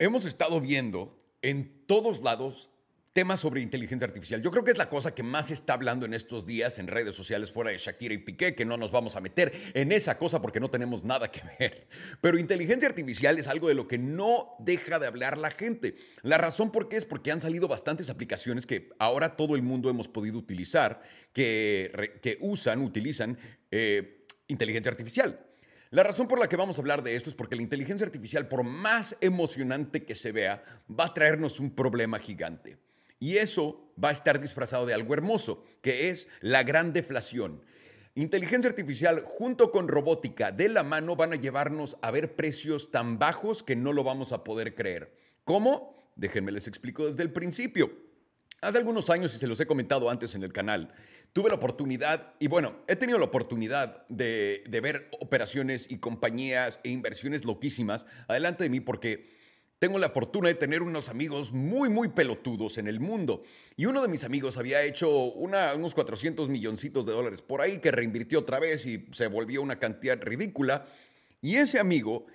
hemos estado viendo en todos lados temas sobre inteligencia artificial. Yo creo que es la cosa que más se está hablando en estos días en redes sociales fuera de Shakira y Piqué, que no nos vamos a meter en esa cosa porque no tenemos nada que ver. Pero inteligencia artificial es algo de lo que no deja de hablar la gente. La razón por qué es porque han salido bastantes aplicaciones que ahora todo el mundo hemos podido utilizar, que, usan, utilizan eh, inteligencia artificial. La razón por la que vamos a hablar de esto es porque la inteligencia artificial, por más emocionante que se vea, va a traernos un problema gigante. Y eso va a estar disfrazado de algo hermoso, que es la gran deflación. Inteligencia artificial junto con robótica de la mano van a llevarnos a ver precios tan bajos que no lo vamos a poder creer. ¿Cómo? Déjenme les explico desde el principio. Hace algunos años, y se los he comentado antes en el canal, tuve la oportunidad, y bueno, he tenido la oportunidad de, ver operaciones y compañías e inversiones loquísimas adelante de mí porque tengo la fortuna de tener unos amigos muy, muy pelotudos en el mundo. Y uno de mis amigos había hecho unos 400 milloncitos de dólares por ahí que reinvirtió otra vez y se volvió una cantidad ridícula. Y ese amigo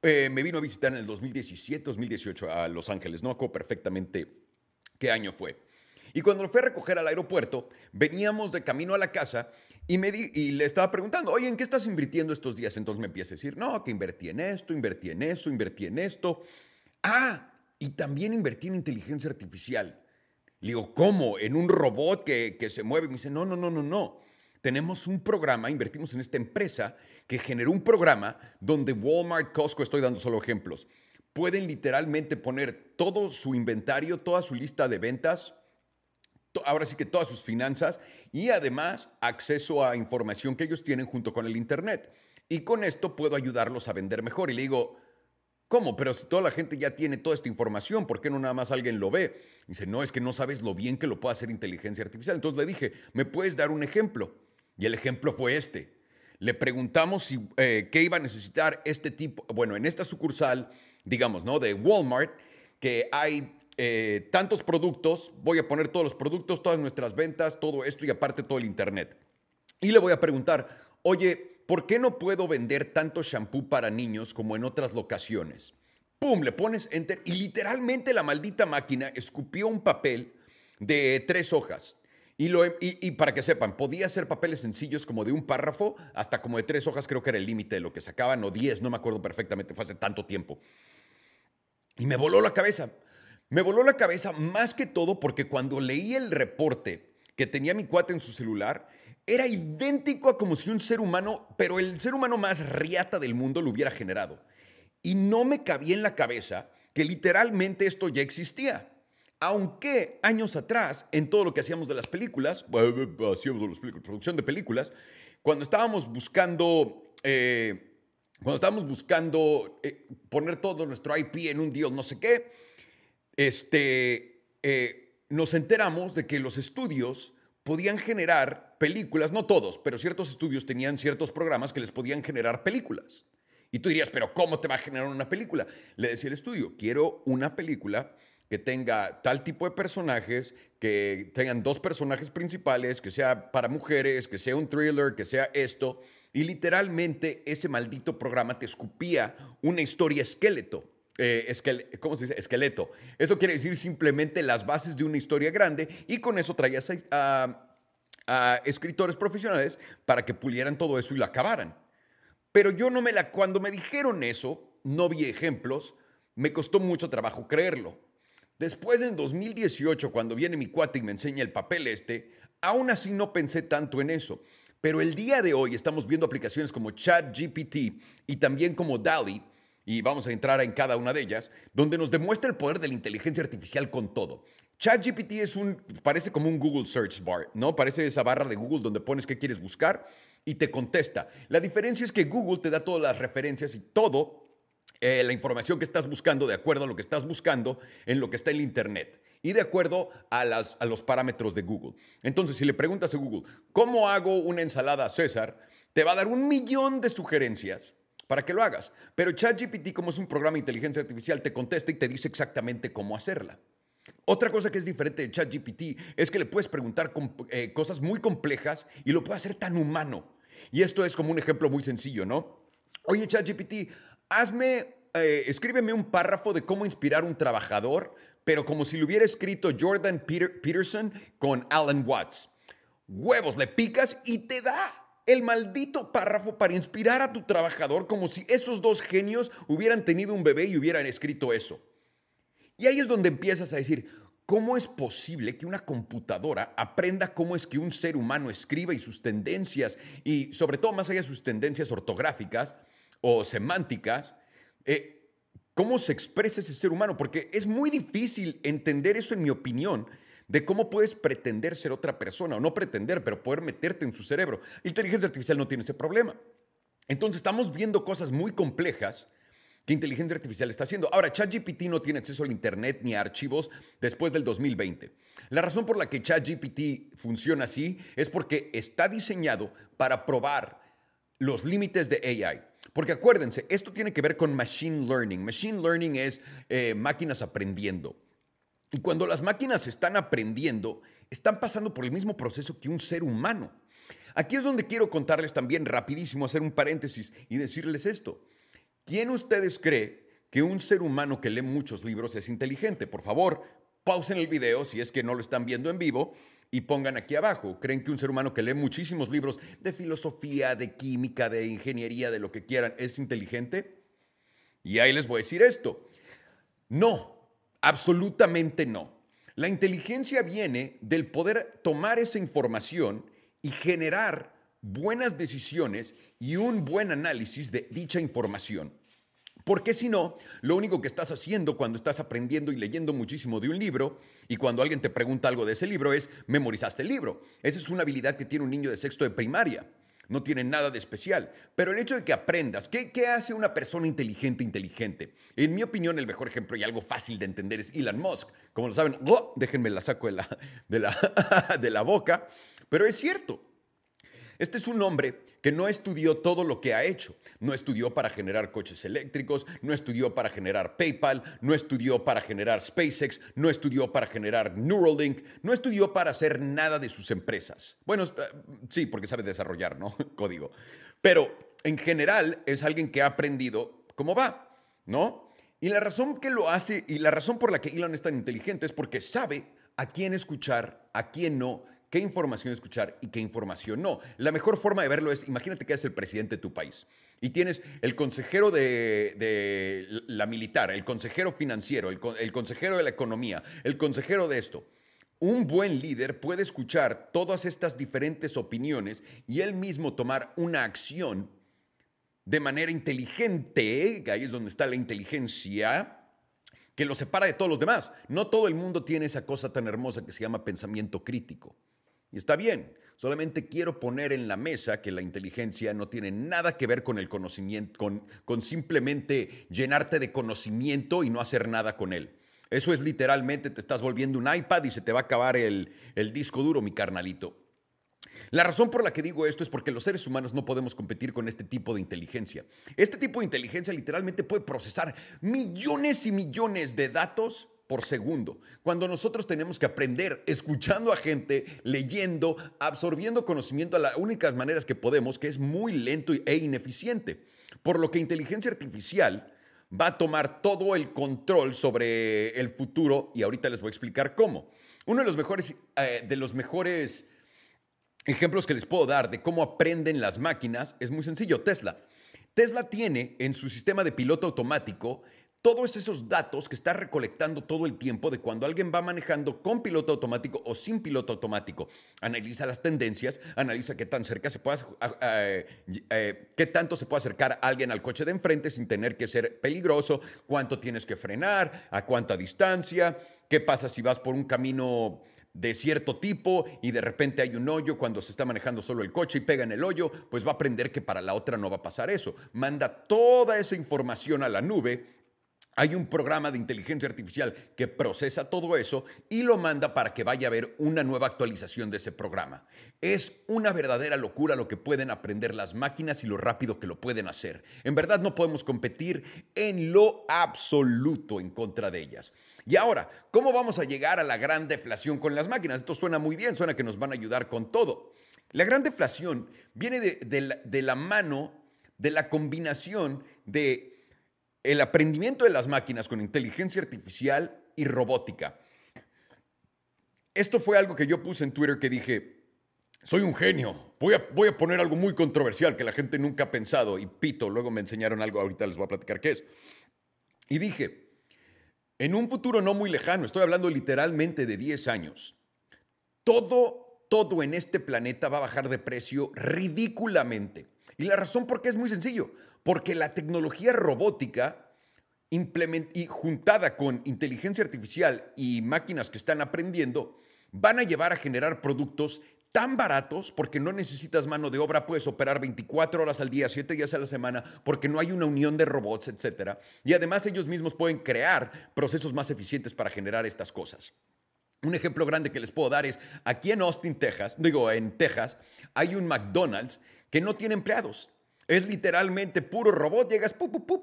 eh, me vino a visitar en el 2017, 2018 a Los Ángeles. No acuerdo perfectamente qué año fue. Y cuando lo fui a recoger al aeropuerto, veníamos de camino a la casa y, me y le estaba preguntando, oye, ¿en qué estás invirtiendo estos días? Entonces me empieza a decir, no, que invertí en esto, invertí en eso, invertí en esto. Ah, y también invertí en inteligencia artificial. Le digo, ¿cómo? ¿En un robot que, que se mueve? Me dice, no, no, no, no, no. Tenemos un programa, invertimos en esta empresa que generó un programa donde Walmart, Costco, estoy dando solo ejemplos, pueden literalmente poner todo su inventario, toda su lista de ventas, ahora sí que todas sus finanzas y además acceso a información que ellos tienen junto con el Internet. Y con esto puedo ayudarlos a vender mejor. Y le digo, ¿cómo? Pero si toda la gente ya tiene toda esta información, ¿por qué no nada más alguien lo ve? dice, no, es que no sabes lo bien que lo puede hacer inteligencia artificial. Entonces le dije, ¿me puedes dar un ejemplo? Y el ejemplo fue este. Le preguntamos si, eh, qué iba a necesitar este tipo, bueno, en esta sucursal, digamos, ¿no? De Walmart, que hay eh, tantos productos, voy a poner todos los productos, todas nuestras ventas, todo esto y aparte todo el Internet. Y le voy a preguntar, oye, ¿por qué no puedo vender tanto shampoo para niños como en otras locaciones? Pum, le pones enter y literalmente la maldita máquina escupió un papel de tres hojas. Y, lo, y, para que sepan, podía ser papeles sencillos como de un párrafo hasta como de tres hojas, creo que era el límite de lo que sacaban, o diez, no me acuerdo perfectamente, fue hace tanto tiempo. Y me voló la cabeza. Me voló la cabeza más que todo porque cuando leí el reporte que tenía mi cuate en su celular, era idéntico a como si un ser humano, pero el ser humano más riata del mundo lo hubiera generado. Y no me cabía en la cabeza que literalmente esto ya existía. Aunque años atrás, en todo lo que hacíamos de las películas, hacíamos de producción de películas, cuando estábamos buscando, eh, cuando estábamos buscando eh, poner todo nuestro IP en un deal, no sé qué, este, eh, nos enteramos de que los estudios podían generar películas, no todos, pero ciertos estudios tenían ciertos programas que les podían generar películas. Y tú dirías, pero ¿cómo te va a generar una película? Le decía el estudio, quiero una película que tenga tal tipo de personajes, que tengan dos personajes principales, que sea para mujeres, que sea un thriller, que sea esto. Y literalmente ese maldito programa te escupía una historia esqueleto. Eh, ¿cómo se dice? Esqueleto. Eso quiere decir simplemente las bases de una historia grande y con eso traías a, escritores profesionales para que pulieran todo eso y lo acabaran. Pero yo no me la, cuando me dijeron eso, no vi ejemplos, me costó mucho trabajo creerlo. Después en 2018, cuando viene mi cuate y me enseña el papel este, aún así no pensé tanto en eso. Pero el día de hoy estamos viendo aplicaciones como ChatGPT y también como DALI, y vamos a entrar en cada una de ellas, donde nos demuestra el poder de la inteligencia artificial con todo. ChatGPT es un, parece como un Google Search Bar, ¿no? Parece esa barra de Google donde pones qué quieres buscar y te contesta. La diferencia es que Google te da todas las referencias y todo, eh, la información que estás buscando de acuerdo a lo que estás buscando en lo que está en el Internet y de acuerdo a, las, a los parámetros de Google. Entonces, si le preguntas a Google, ¿cómo hago una ensalada César? Te va a dar un millón de sugerencias para que lo hagas. Pero ChatGPT, como es un programa de inteligencia artificial, te contesta y te dice exactamente cómo hacerla. Otra cosa que es diferente de ChatGPT es que le puedes preguntar eh, cosas muy complejas y lo puede hacer tan humano. Y esto es como un ejemplo muy sencillo, ¿no? Oye, ChatGPT, hazme eh, escríbeme un párrafo de cómo inspirar un trabajador, pero como si lo hubiera escrito Jordan Peterson con Alan Watts. Huevos, le picas y te da el maldito párrafo para inspirar a tu trabajador como si esos dos genios hubieran tenido un bebé y hubieran escrito eso. Y ahí es donde empiezas a decir, ¿cómo es posible que una computadora aprenda cómo es que un ser humano escribe y sus tendencias, y sobre todo más allá de sus tendencias ortográficas o semánticas, eh, cómo se expresa ese ser humano? Porque es muy difícil entender eso, en mi opinión, de cómo puedes pretender ser otra persona, o no pretender, pero poder meterte en su cerebro. Inteligencia artificial no tiene ese problema. Entonces estamos viendo cosas muy complejas que inteligencia artificial está haciendo. Ahora, ChatGPT no tiene acceso al Internet ni a archivos después del 2020. La razón por la que ChatGPT funciona así es porque está diseñado para probar los límites de AI. Porque acuérdense, esto tiene que ver con machine learning. Machine learning es eh, máquinas aprendiendo. Y cuando las máquinas están aprendiendo, están pasando por el mismo proceso que un ser humano. Aquí es donde quiero contarles también rapidísimo, hacer un paréntesis y decirles esto. ¿Quién ustedes cree que un ser humano que lee muchos libros es inteligente? Por favor, pausen el video si es que no lo están viendo en vivo y pongan aquí abajo. ¿Creen que un ser humano que lee muchísimos libros de filosofía, de química, de ingeniería, de lo que quieran, es inteligente? Y ahí les voy a decir esto. No, Absolutamente no. La inteligencia viene del poder tomar esa información y generar buenas decisiones y un buen análisis de dicha información. Porque si no, lo único que estás haciendo cuando estás aprendiendo y leyendo muchísimo de un libro y cuando alguien te pregunta algo de ese libro es, memorizaste el libro. Esa es una habilidad que tiene un niño de sexto de primaria. No tiene nada de especial. Pero el hecho de que aprendas, ¿qué, ¿qué, hace una persona inteligente inteligente? En mi opinión, el mejor ejemplo y algo fácil de entender es Elon Musk. Como lo saben, ¡oh! déjenme la saco de la, de la, de la boca. Pero es cierto. Este es un hombre que no estudió todo lo que ha hecho. No estudió para generar coches eléctricos, no estudió para generar PayPal, no estudió para generar SpaceX, no estudió para generar Neuralink, no estudió para hacer nada de sus empresas. Bueno, eh, sí, porque sabe desarrollar, ¿no? Código. Pero en general es alguien que ha aprendido cómo va, ¿no? Y la razón que lo hace y la razón por la que Elon es tan inteligente es porque sabe a quién escuchar, a quién no, qué información escuchar y qué información no. La mejor forma de verlo es, imagínate que eres el presidente de tu país y tienes el consejero de, la militar, el consejero financiero, el, el consejero de la economía, el consejero de esto. Un buen líder puede escuchar todas estas diferentes opiniones y él mismo tomar una acción de manera inteligente, ahí es donde está la inteligencia, que lo separa de todos los demás. No todo el mundo tiene esa cosa tan hermosa que se llama pensamiento crítico. Y está bien, solamente quiero poner en la mesa que la inteligencia no tiene nada que ver con el conocimiento, con, simplemente llenarte de conocimiento y no hacer nada con él. Eso es literalmente, te estás volviendo un iPad y se te va a acabar el, el disco duro, mi carnalito. La razón por la que digo esto es porque los seres humanos no podemos competir con este tipo de inteligencia. Este tipo de inteligencia literalmente puede procesar millones y millones de datos por segundo. Cuando nosotros tenemos que aprender escuchando a gente, leyendo, absorbiendo conocimiento a las únicas maneras que podemos, que es muy lento e ineficiente. Por lo que inteligencia artificial va a tomar todo el control sobre el futuro y ahorita les voy a explicar cómo. Uno de los mejores, eh, de los mejores ejemplos que les puedo dar de cómo aprenden las máquinas es muy sencillo, Tesla. Tesla tiene en su sistema de piloto automático todos esos datos que está recolectando todo el tiempo de cuando alguien va manejando con piloto automático o sin piloto automático. Analiza las tendencias, analiza qué tan cerca se puede, eh, eh, qué tanto se puede acercar alguien al coche de enfrente sin tener que ser peligroso, cuánto tienes que frenar, a cuánta distancia, qué pasa si vas por un camino de cierto tipo y de repente hay un hoyo cuando se está manejando solo el coche y pega en el hoyo, pues va a aprender que para la otra no va a pasar eso. Manda toda esa información a la nube hay un programa de inteligencia artificial que procesa todo eso y lo manda para que vaya a haber una nueva actualización de ese programa. Es una verdadera locura lo que pueden aprender las máquinas y lo rápido que lo pueden hacer. En verdad no podemos competir en lo absoluto en contra de ellas. Y ahora, ¿cómo vamos a llegar a la gran deflación con las máquinas? Esto suena muy bien, suena que nos van a ayudar con todo. La gran deflación viene de, de la mano de la combinación de el aprendimiento de las máquinas con inteligencia artificial y robótica. Esto fue algo que yo puse en Twitter que dije, soy un genio, voy a, voy a poner algo muy controversial que la gente nunca ha pensado y pito, luego me enseñaron algo, ahorita les voy a platicar qué es. Y dije, en un futuro no muy lejano, estoy hablando literalmente de 10 años, todo, todo en este planeta va a bajar de precio ridículamente. Y la razón por qué es muy sencillo, porque la tecnología robótica y juntada con inteligencia artificial y máquinas que están aprendiendo, van a llevar a generar productos tan baratos porque no necesitas mano de obra, puedes operar 24 horas al día, 7 días a la semana, porque no hay una unión de robots, etc. Y además ellos mismos pueden crear procesos más eficientes para generar estas cosas. Un ejemplo grande que les puedo dar es aquí en Austin, Texas, digo en Texas, hay un McDonald's que no tiene empleados. Es literalmente puro robot, llegas,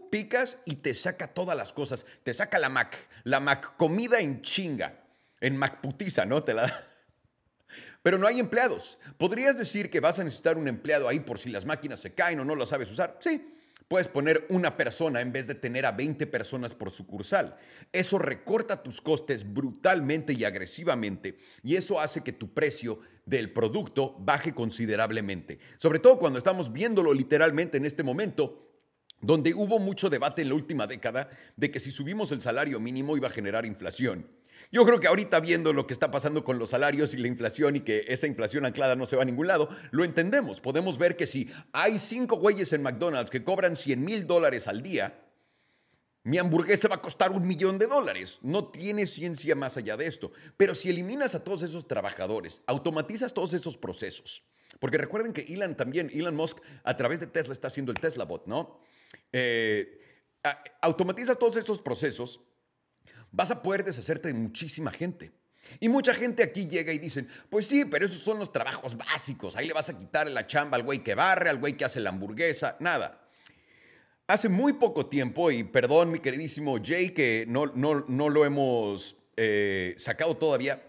picas y te saca todas las cosas. Te saca la Mac, la Mac comida en chinga, en Mac putiza, ¿no? Te la da. Pero no hay empleados. ¿Podrías decir que vas a necesitar un empleado ahí por si las máquinas se caen o no las sabes usar? Sí. Puedes poner una persona en vez de tener a 20 personas por sucursal. Eso recorta tus costes brutalmente y agresivamente y eso hace que tu precio del producto baje considerablemente. Sobre todo cuando estamos viéndolo literalmente en este momento, donde hubo mucho debate en la última década de que si subimos el salario mínimo iba a generar inflación. Yo creo que ahorita viendo lo que está pasando con los salarios y la inflación y que esa inflación anclada no se va a ningún lado, lo entendemos. Podemos ver que si hay cinco güeyes en McDonald's que cobran 100 mil dólares al día, mi hamburguesa va a costar un millón de dólares. No tiene ciencia más allá de esto. Pero si eliminas a todos esos trabajadores, automatizas todos esos procesos. Porque recuerden que Elon también, Elon Musk, a través de Tesla está haciendo el Tesla Bot, ¿no? Eh, automatiza todos esos procesos vas a poder deshacerte de muchísima gente. Y mucha gente aquí llega y dicen, pues sí, pero esos son los trabajos básicos. Ahí le vas a quitar la chamba al güey que barre, al güey que hace la hamburguesa, nada. Hace muy poco tiempo, y perdón mi queridísimo Jay que no, no, no lo hemos eh, sacado todavía,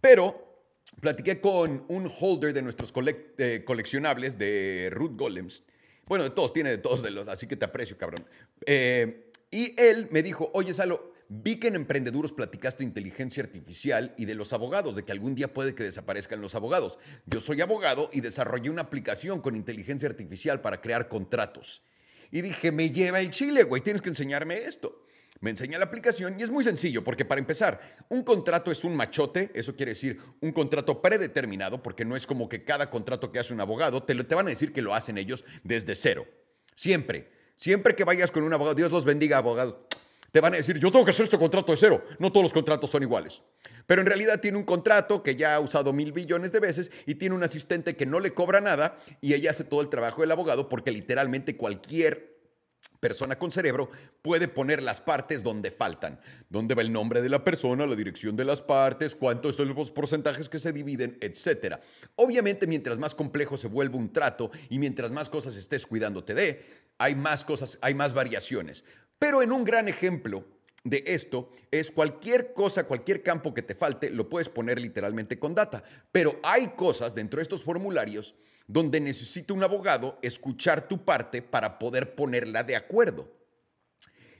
pero platiqué con un holder de nuestros coleccionables de Root Golems. Bueno, de todos, tiene de todos de los, así que te aprecio, cabrón. Eh, y él me dijo, oye, Salo, Vi que en Emprendeduros platicaste inteligencia artificial y de los abogados, de que algún día puede que desaparezcan los abogados. Yo soy abogado y desarrollé una aplicación con inteligencia artificial para crear contratos. Y dije, me lleva el chile, güey, tienes que enseñarme esto. Me enseña la aplicación y es muy sencillo, porque para empezar, un contrato es un machote, eso quiere decir un contrato predeterminado, porque no es como que cada contrato que hace un abogado, te, te van a decir que lo hacen ellos desde cero. Siempre, siempre que vayas con un abogado, Dios los bendiga, abogado te van a decir, yo tengo que hacer este contrato de cero. No todos los contratos son iguales. Pero en realidad tiene un contrato que ya ha usado mil billones de veces y tiene un asistente que no le cobra nada y ella hace todo el trabajo del abogado porque literalmente cualquier persona con cerebro puede poner las partes donde faltan. Dónde va el nombre de la persona, la dirección de las partes, cuántos son los porcentajes que se dividen, etc. Obviamente, mientras más complejo se vuelve un trato y mientras más cosas estés cuidándote de, hay más cosas, hay más variaciones. Pero en un gran ejemplo de esto es cualquier cosa, cualquier campo que te falte, lo puedes poner literalmente con data. Pero hay cosas dentro de estos formularios donde necesita un abogado escuchar tu parte para poder ponerla de acuerdo.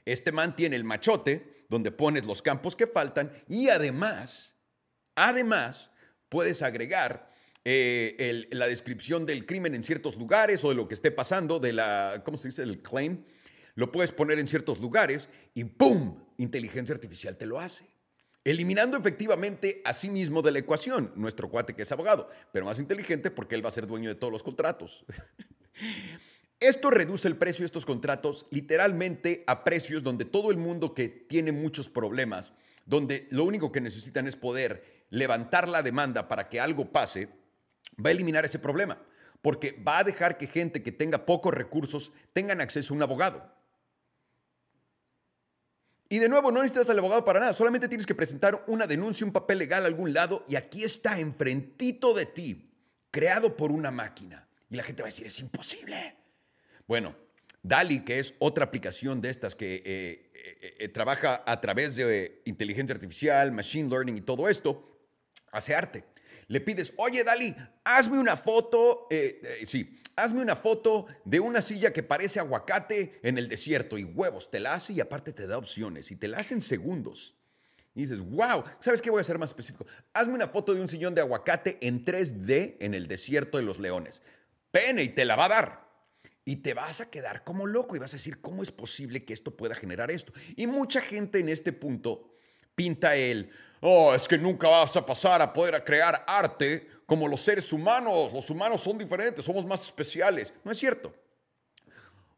Este man tiene el machote donde pones los campos que faltan y además, además, puedes agregar eh, la descripción del crimen en ciertos lugares o de lo que esté pasando, de la, ¿cómo se dice? El claim lo puedes poner en ciertos lugares y ¡pum! Inteligencia artificial te lo hace. Eliminando efectivamente a sí mismo de la ecuación, nuestro cuate que es abogado, pero más inteligente porque él va a ser dueño de todos los contratos. Esto reduce el precio de estos contratos literalmente a precios donde todo el mundo que tiene muchos problemas, donde lo único que necesitan es poder levantar la demanda para que algo pase, va a eliminar ese problema, porque va a dejar que gente que tenga pocos recursos tengan acceso a un abogado. Y de nuevo, no necesitas al abogado para nada, solamente tienes que presentar una denuncia, un papel legal a algún lado y aquí está, enfrentito de ti, creado por una máquina. Y la gente va a decir, es imposible. Bueno, DALI, que es otra aplicación de estas que eh, eh, eh, trabaja a través de inteligencia artificial, machine learning y todo esto, hace arte. Le pides, oye, Dali, hazme una foto, sí, hazme una foto de una silla que parece aguacate en el desierto y huevos, te la hace y aparte te da opciones y te la hace en segundos. Y dices, wow, ¿sabes qué voy a ser más específico? Hazme una foto de un sillón de aguacate en 3D en el desierto de los leones. Pene y te la va a dar. Y te vas a quedar como loco y vas a decir, ¿cómo es posible que esto pueda generar esto? Y mucha gente en este punto pinta el, oh, es que nunca vas a pasar a poder crear arte como los seres humanos. Los humanos son diferentes, somos más especiales. No es cierto.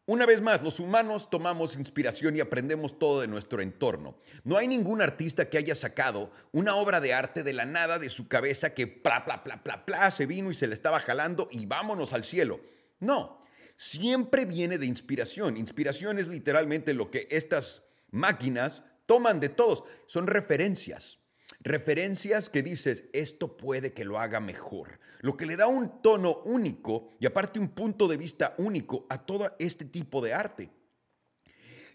Una vez más, los humanos tomamos inspiración y aprendemos todo de nuestro entorno. No hay ningún artista que haya sacado una obra de arte de la nada de su cabeza que pla, pla, pla, pla, pla, se vino y se le estaba jalando y vámonos al cielo. No, siempre viene de inspiración. Inspiración es literalmente lo que estas máquinas toman de todos. Son referencias. Referencias que dices, esto puede que lo haga mejor. Lo que le da un tono único y aparte un punto de vista único a todo este tipo de arte.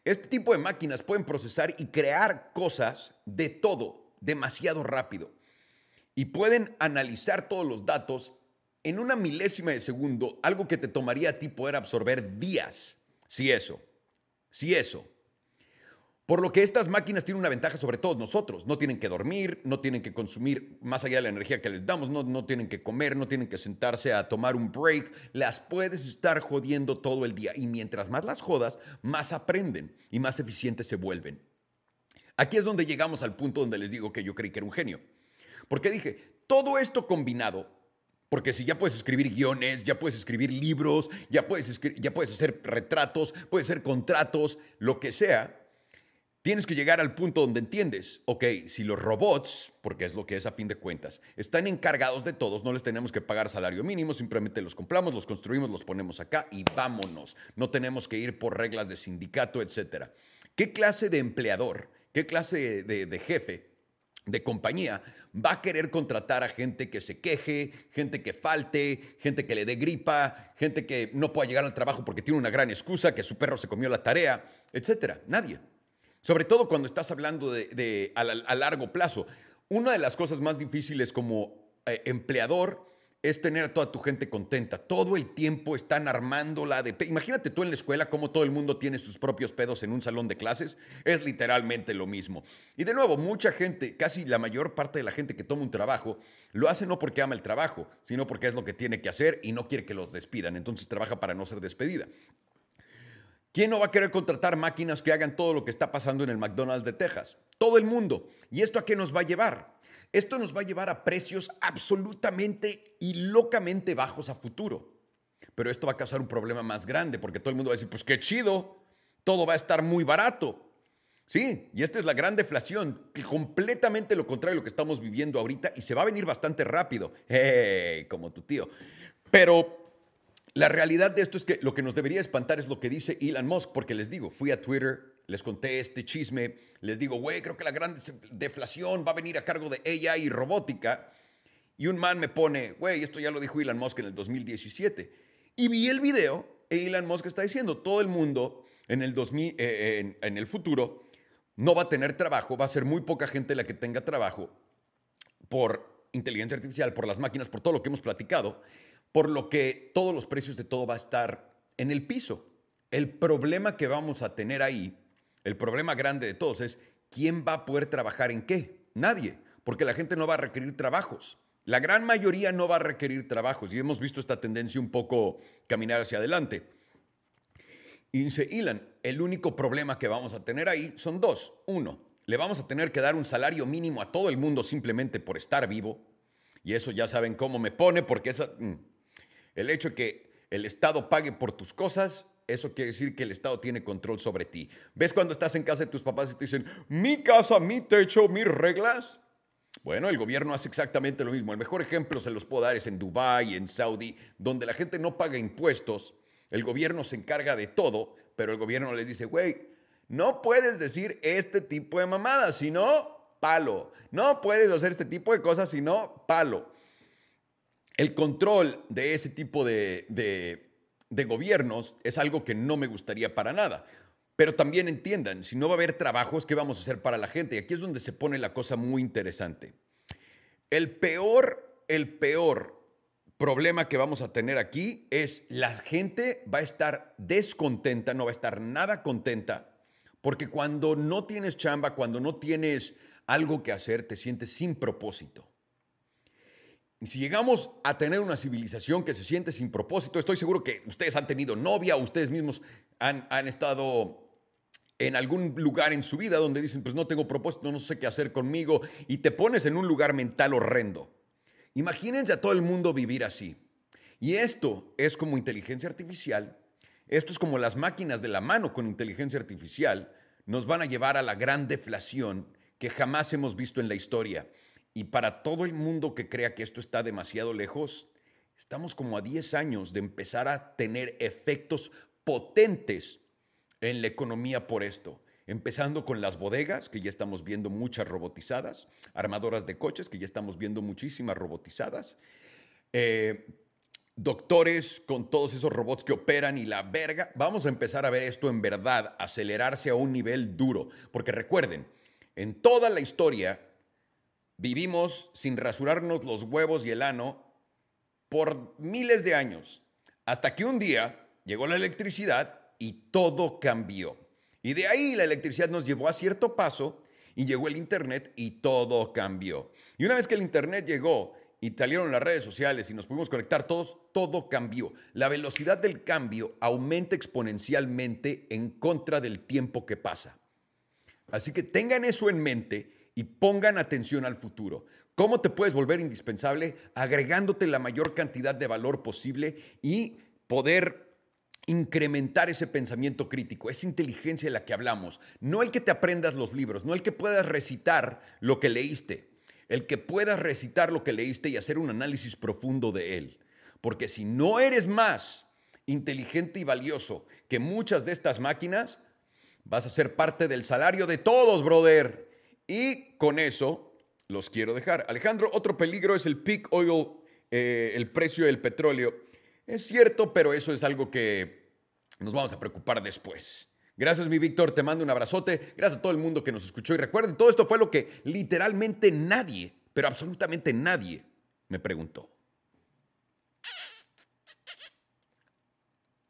Este tipo de máquinas pueden procesar y crear cosas de todo demasiado rápido. Y pueden analizar todos los datos en una milésima de segundo, algo que te tomaría a ti poder absorber días. Si eso, si eso. Por lo que estas máquinas tienen una ventaja sobre todos nosotros. No tienen que dormir, no tienen que consumir más allá de la energía que les damos, no, no, tienen que comer, no tienen que sentarse a tomar un break. Las puedes estar jodiendo todo el día. Y mientras más las jodas, más aprenden y más eficientes se vuelven. Aquí es donde llegamos al punto donde les digo que yo creí que era un genio. Porque dije, todo esto combinado porque si ya puedes escribir guiones, ya puedes escribir libros, ya puedes, ya puedes hacer retratos, puedes hacer contratos, lo que sea, tienes que llegar al punto donde entiendes, ok, si los robots, porque es lo que es a fin de cuentas, están encargados de todos, no les tenemos que pagar salario mínimo, simplemente los compramos, los construimos, los ponemos acá y vámonos. No tenemos que ir por reglas de sindicato, etc. ¿Qué clase de empleador, qué clase de jefe de compañía va a querer contratar a gente que se queje, gente que falte, gente que le dé gripa, gente que no pueda llegar al trabajo porque tiene una gran excusa, que su perro se comió la tarea, etcétera. Nadie. Sobre todo cuando estás hablando de, a, largo plazo. Una de las cosas más difíciles como eh, empleador es tener a toda tu gente contenta. Todo el tiempo están armándola de... Imagínate tú en la escuela cómo todo el mundo tiene sus propios pedos en un salón de clases. Es literalmente lo mismo. Y de nuevo, mucha gente, casi la mayor parte de la gente que toma un trabajo, lo hace no porque ama el trabajo, sino porque es lo que tiene que hacer y no quiere que los despidan. Entonces trabaja para no ser despedida. ¿Quién no va a querer contratar máquinas que hagan todo lo que está pasando en el McDonald's de Texas? Todo el mundo. ¿Y esto a qué nos va a llevar? Esto nos va a llevar a precios absolutamente y locamente bajos a futuro. Pero esto va a causar un problema más grande porque todo el mundo va a decir, pues qué chido, todo va a estar muy barato. Sí, y esta es la gran deflación, completamente lo contrario de lo que estamos viviendo ahorita y se va a venir bastante rápido. ¡Hey! Como tu tío. Pero la realidad de esto es que lo que nos debería espantar es lo que dice Elon Musk, porque les digo, fui a Twitter les conté este chisme, les digo, güey, creo que la gran deflación va a venir a cargo de AI y robótica. Y un man me pone, güey, esto ya lo dijo Elon Musk en el 2017. Y vi el video, e Elon Musk está diciendo, todo el mundo en el, 2000, eh, en el futuro no va a tener trabajo, va a ser muy poca gente la que tenga trabajo por inteligencia artificial, por las máquinas, por todo lo que hemos platicado, por lo que todos los precios de todo va a estar en el piso. El problema que vamos a tener ahí el problema grande de todos es quién va a poder trabajar en qué. Nadie, porque la gente no va a requerir trabajos. La gran mayoría no va a requerir trabajos y hemos visto esta tendencia un poco caminar hacia adelante. Y dice Ilan, el único problema que vamos a tener ahí son dos. Uno, le vamos a tener que dar un salario mínimo a todo el mundo simplemente por estar vivo. Y eso ya saben cómo me pone, porque esa, mm, el hecho de que el Estado pague por tus cosas eso quiere decir que el Estado tiene control sobre ti. ¿Ves cuando estás en casa de tus papás y te dicen, mi casa, mi techo, mis reglas? Bueno, el gobierno hace exactamente lo mismo. El mejor ejemplo se los puedo dar es en Dubái, en Saudi, donde la gente no paga impuestos. El gobierno se encarga de todo, pero el gobierno les dice, güey, no puedes decir este tipo de mamadas, sino palo. No puedes hacer este tipo de cosas, sino palo. El control de ese tipo de, de gobiernos es algo que no me gustaría para nada. Pero también entiendan, si no va a haber trabajos, ¿qué vamos a hacer para la gente? Y aquí es donde se pone la cosa muy interesante. El peor el peor problema que vamos a tener aquí es la gente va a estar descontenta, no va a estar nada contenta, porque cuando no tienes chamba, cuando no tienes algo que hacer, te sientes sin propósito. Si llegamos a tener una civilización que se siente sin propósito, estoy seguro que ustedes han tenido novia, ustedes mismos han, han estado en algún lugar en su vida donde dicen, pues no tengo propósito, no sé qué hacer conmigo, y te pones en un lugar mental horrendo. Imagínense a todo el mundo vivir así. Y esto es como inteligencia artificial, esto es como las máquinas de la mano con inteligencia artificial, nos van a llevar a la gran deflación que jamás hemos visto en la historia. Y para todo el mundo que crea que esto está demasiado lejos, estamos como a 10 años de empezar a tener efectos potentes en la economía por esto. Empezando con las bodegas, que ya estamos viendo muchas robotizadas, armadoras de coches, que ya estamos viendo muchísimas robotizadas, eh, doctores con todos esos robots que operan y la verga. Vamos a empezar a ver esto en verdad, acelerarse a un nivel duro. Porque recuerden, en toda la historia vivimos sin rasurarnos los huevos y el ano por miles de años, hasta que un día llegó la electricidad y todo cambió. Y de ahí la electricidad nos llevó a cierto paso y llegó el Internet y todo cambió. Y una vez que el Internet llegó y salieron las redes sociales y nos pudimos conectar todos, todo cambió. La velocidad del cambio aumenta exponencialmente en contra del tiempo que pasa. Así que tengan eso en mente y pongan atención al futuro. ¿Cómo te puedes volver indispensable? Agregándote la mayor cantidad de valor posible y poder incrementar ese pensamiento crítico, esa inteligencia de la que hablamos. No el que te aprendas los libros, no el que puedas recitar lo que leíste, el que puedas recitar lo que leíste y hacer un análisis profundo de él. Porque si no eres más inteligente y valioso que muchas de estas máquinas, vas a ser parte del salario de todos, brother. Y con eso los quiero dejar. Alejandro, otro peligro es el peak oil, eh, el precio del petróleo. Es cierto, pero eso es algo que nos vamos a preocupar después. Gracias, mi Víctor. Te mando un abrazote. Gracias a todo el mundo que nos escuchó. Y recuerden, todo esto fue lo que literalmente nadie, pero absolutamente nadie, me preguntó.